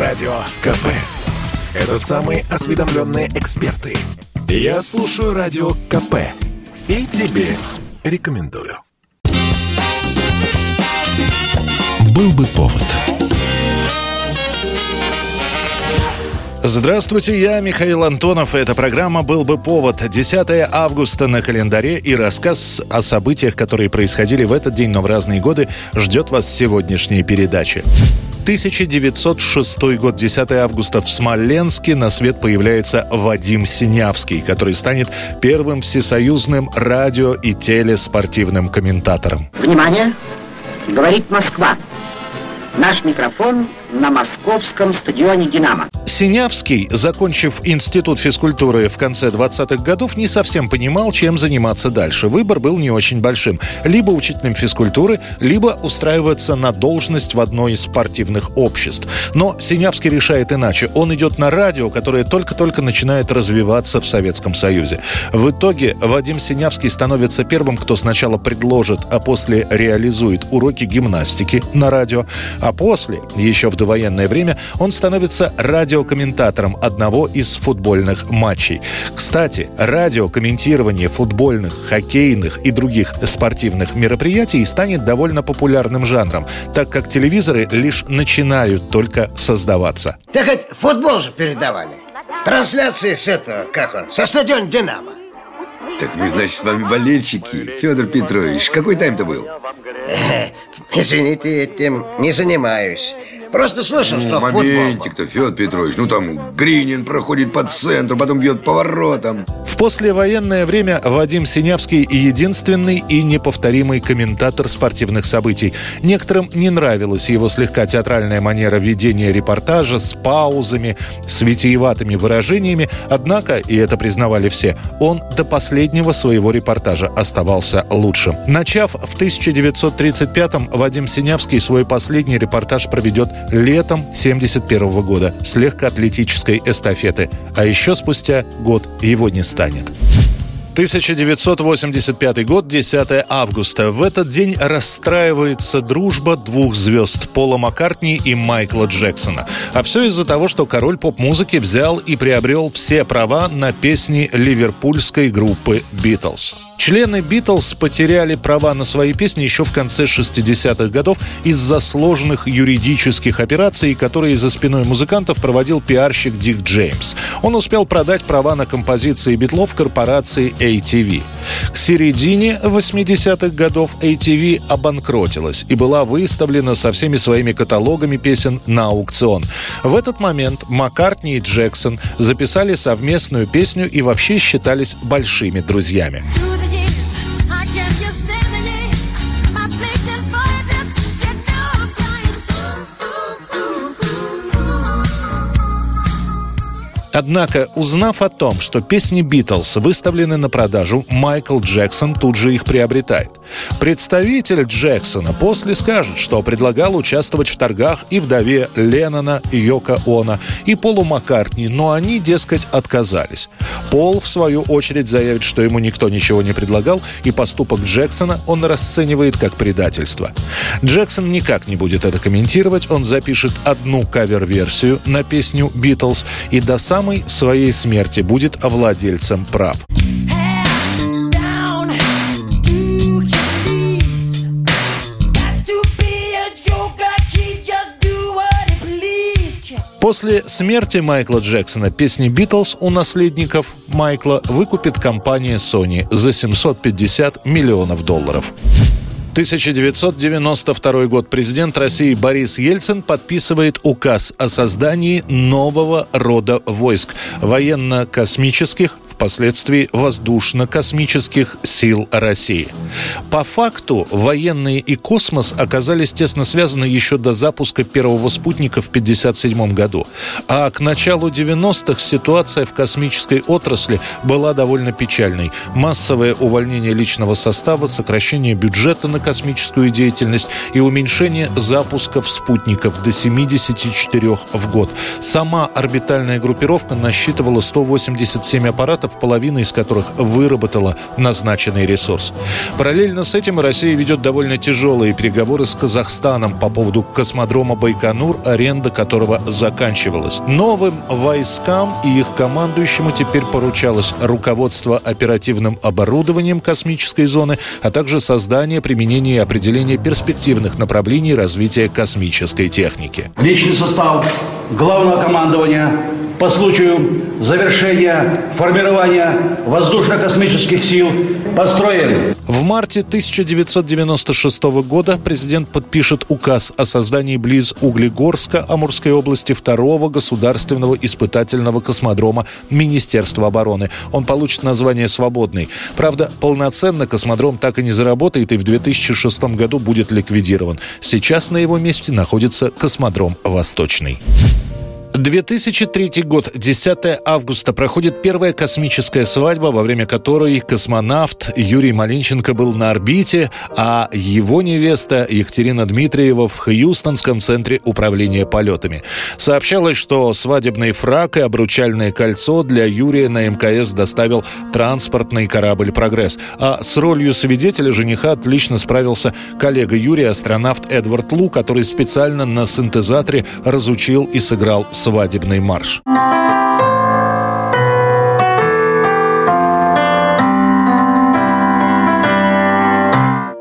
Радио КП. Это самые осведомленные эксперты. Я слушаю Радио КП. И тебе рекомендую. Был бы повод. Здравствуйте, я Михаил Антонов. Эта программа «Был бы повод». 10 августа на календаре и рассказ о событиях, которые происходили в этот день, но в разные годы, ждет вас сегодняшней передачи. 1906 год, 10 августа в Смоленске на свет появляется Вадим Синявский, который станет первым всесоюзным радио- и телеспортивным комментатором. Внимание! Говорит Москва. Наш микрофон на московском стадионе «Динамо». Синявский, закончив институт физкультуры в конце 20-х годов, не совсем понимал, чем заниматься дальше. Выбор был не очень большим. Либо учителем физкультуры, либо устраиваться на должность в одно из спортивных обществ. Но Синявский решает иначе. Он идет на радио, которое только-только начинает развиваться в Советском Союзе. В итоге Вадим Синявский становится первым, кто сначала предложит, а после реализует уроки гимнастики на радио, а после, еще в довоенное время, он становится радиокомментатором одного из футбольных матчей. Кстати, радиокомментирование футбольных, хоккейных и других спортивных мероприятий станет довольно популярным жанром, так как телевизоры лишь начинают только создаваться. Так хоть футбол же передавали. Трансляции с этого, как он, со стадиона «Динамо». Так мы, значит, с вами болельщики. Федор Петрович, какой тайм-то был? Э, Извините, этим не занимаюсь. Просто слышал, что Ну, футбол... моментик-то, Федор Петрович. Ну, там Гринин проходит по центру, потом бьет поворотом. В послевоенное время Вадим Синявский единственный и неповторимый комментатор спортивных событий. Некоторым не нравилась его слегка театральная манера ведения репортажа с паузами, с витиеватыми выражениями, однако, и это признавали все, он до последнего своего репортажа оставался лучшим. Начав в 1935-м, Вадим Синявский свой последний репортаж проведет летом 71 года с легкоатлетической эстафеты. А еще спустя год его не станет. 1985 год, 10 августа. В этот день расстраивается дружба двух звезд Пола Маккартни и Майкла Джексона. А все из-за того, что король поп-музыки взял и приобрел все права на песни ливерпульской группы «Битлз». Члены «Битлз» потеряли права на свои песни еще в конце 60-х годов из-за сложных юридических операций, которые за спиной музыкантов проводил пиарщик Дик Джеймс. Он успел продать права на композиции Битлов корпорации ATV. К середине 80-х годов ATV обанкротилась и была выставлена со всеми своими каталогами песен на аукцион. В этот момент Маккартни и Джексон записали совместную песню и вообще считались большими друзьями. Однако, узнав о том, что песни «Битлз» выставлены на продажу, Майкл Джексон тут же их приобретает. Представитель Джексона после скажет, что предлагал участвовать в торгах и вдове Леннона, Йока Она и Полу Маккартни, но они, дескать, отказались. Пол, в свою очередь, заявит, что ему никто ничего не предлагал, и поступок Джексона он расценивает как предательство. Джексон никак не будет это комментировать, он запишет одну кавер-версию на песню «Битлз» и до самой своей смерти будет владельцем прав. После смерти Майкла Джексона песни «Битлз» у наследников Майкла выкупит компания Sony за 750 миллионов долларов. 1992 год. Президент России Борис Ельцин подписывает указ о создании нового рода войск – военно-космических, впоследствии воздушно-космических сил России. По факту военные и космос оказались тесно связаны еще до запуска первого спутника в 1957 году. А к началу 90-х ситуация в космической отрасли была довольно печальной. Массовое увольнение личного состава, сокращение бюджета на космическую деятельность и уменьшение запусков спутников до 74 в год. Сама орбитальная группировка насчитывала 187 аппаратов, половина из которых выработала назначенный ресурс. Параллельно с этим Россия ведет довольно тяжелые переговоры с Казахстаном по поводу космодрома Байконур, аренда которого заканчивалась. Новым войскам и их командующему теперь поручалось руководство оперативным оборудованием космической зоны, а также создание, применение и определение перспективных направлений развития космической техники. Личный состав главного командования по случаю завершения формирования воздушно-космических сил построен. В марте 1996 года президент подпишет указ о создании близ Углегорска Амурской области второго государственного испытательного космодрома Министерства обороны. Он получит название «Свободный». Правда, полноценно космодром так и не заработает и в 2006 году будет ликвидирован. Сейчас на его месте находится космодром «Восточный». 2003 год, 10 августа, проходит первая космическая свадьба, во время которой космонавт Юрий Малинченко был на орбите, а его невеста Екатерина Дмитриева в Хьюстонском центре управления полетами. Сообщалось, что свадебный фрак и обручальное кольцо для Юрия на МКС доставил транспортный корабль «Прогресс». А с ролью свидетеля жениха отлично справился коллега Юрия, астронавт Эдвард Лу, который специально на синтезаторе разучил и сыграл свадебный марш.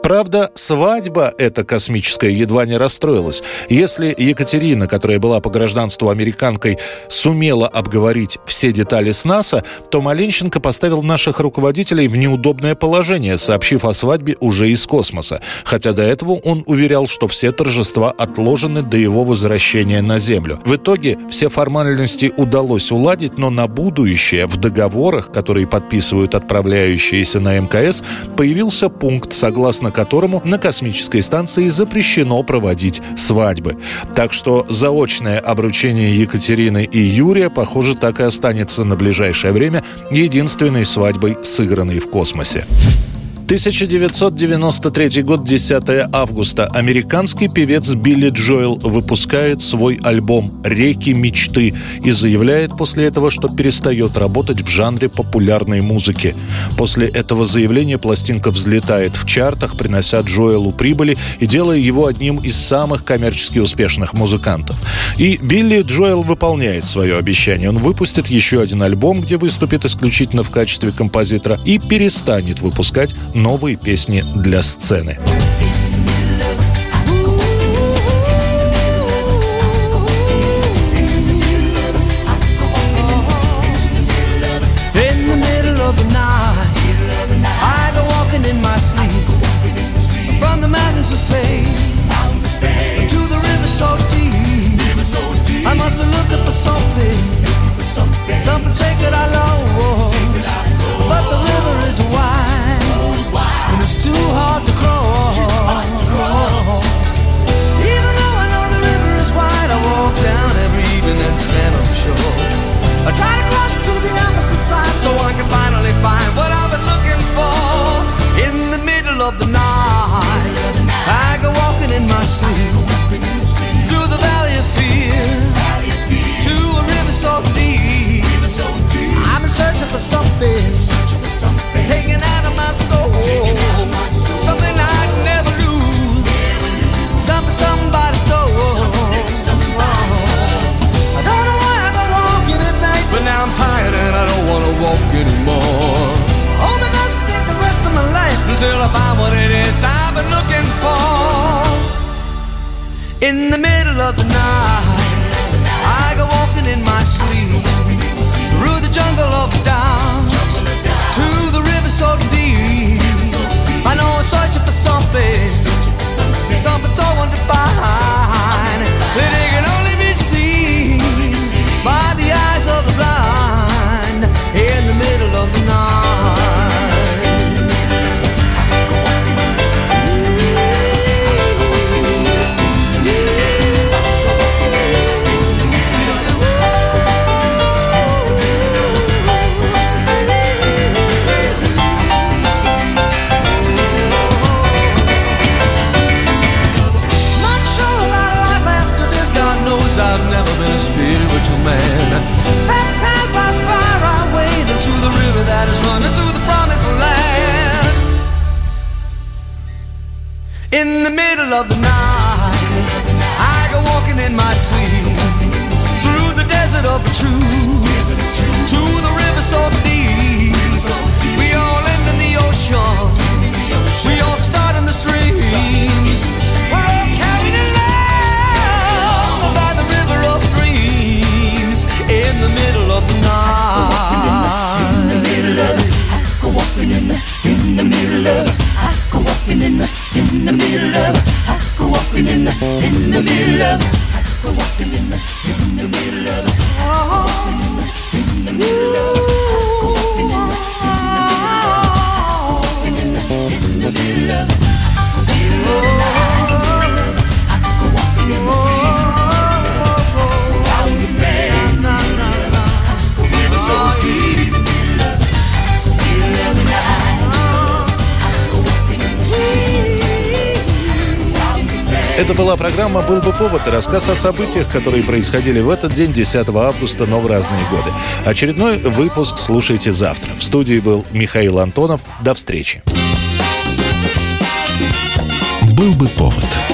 Правда, свадьба эта космическая едва не расстроилась. Если Екатерина, которая была по гражданству американкой, сумела обговорить все детали с НАСА, то Маленченко поставил наших руководителей в неудобное положение, сообщив о свадьбе уже из космоса. Хотя до этого он уверял, что все торжества отложены до его возвращения на Землю. В итоге все формальности удалось уладить, но на будущее в договорах, которые подписывают отправляющиеся на МКС, появился пункт, согласно которому на космической станции запрещено проводить свадьбы. Так что заочное обручение Екатерины и Юрия, похоже, так и останется на ближайшее время единственной свадьбой, сыгранной в космосе. 1993 год, 10 августа. Американский певец Билли Джоэл выпускает свой альбом «Реки мечты» и заявляет после этого, что перестает работать в жанре популярной музыки. После этого заявления пластинка взлетает в чартах, принося Джоэлу прибыли и делая его одним из самых коммерчески успешных музыкантов. И Билли Джоэл выполняет свое обещание. Он выпустит еще один альбом, где выступит исключительно в качестве композитора и перестанет выпускать новые песни для сцены. My sleep. Through the valley of fear. To a river so deep. I've been searching for something, taken out of my soul, something I'd never lose, something somebody In the middle of the night, I go walking in my sleep through the jungle of doubt to the river so deep. In the middle of the night, I go walking in my sleep through the desert of the truth to the river so deep. In the middle of. I go walking in the in the middle of. I go walking in the Это была программа «Был бы повод» и рассказ о событиях, которые происходили в этот день, 10 августа, но в разные годы. Очередной выпуск слушайте завтра. В студии был Михаил Антонов. До встречи. «Был бы повод»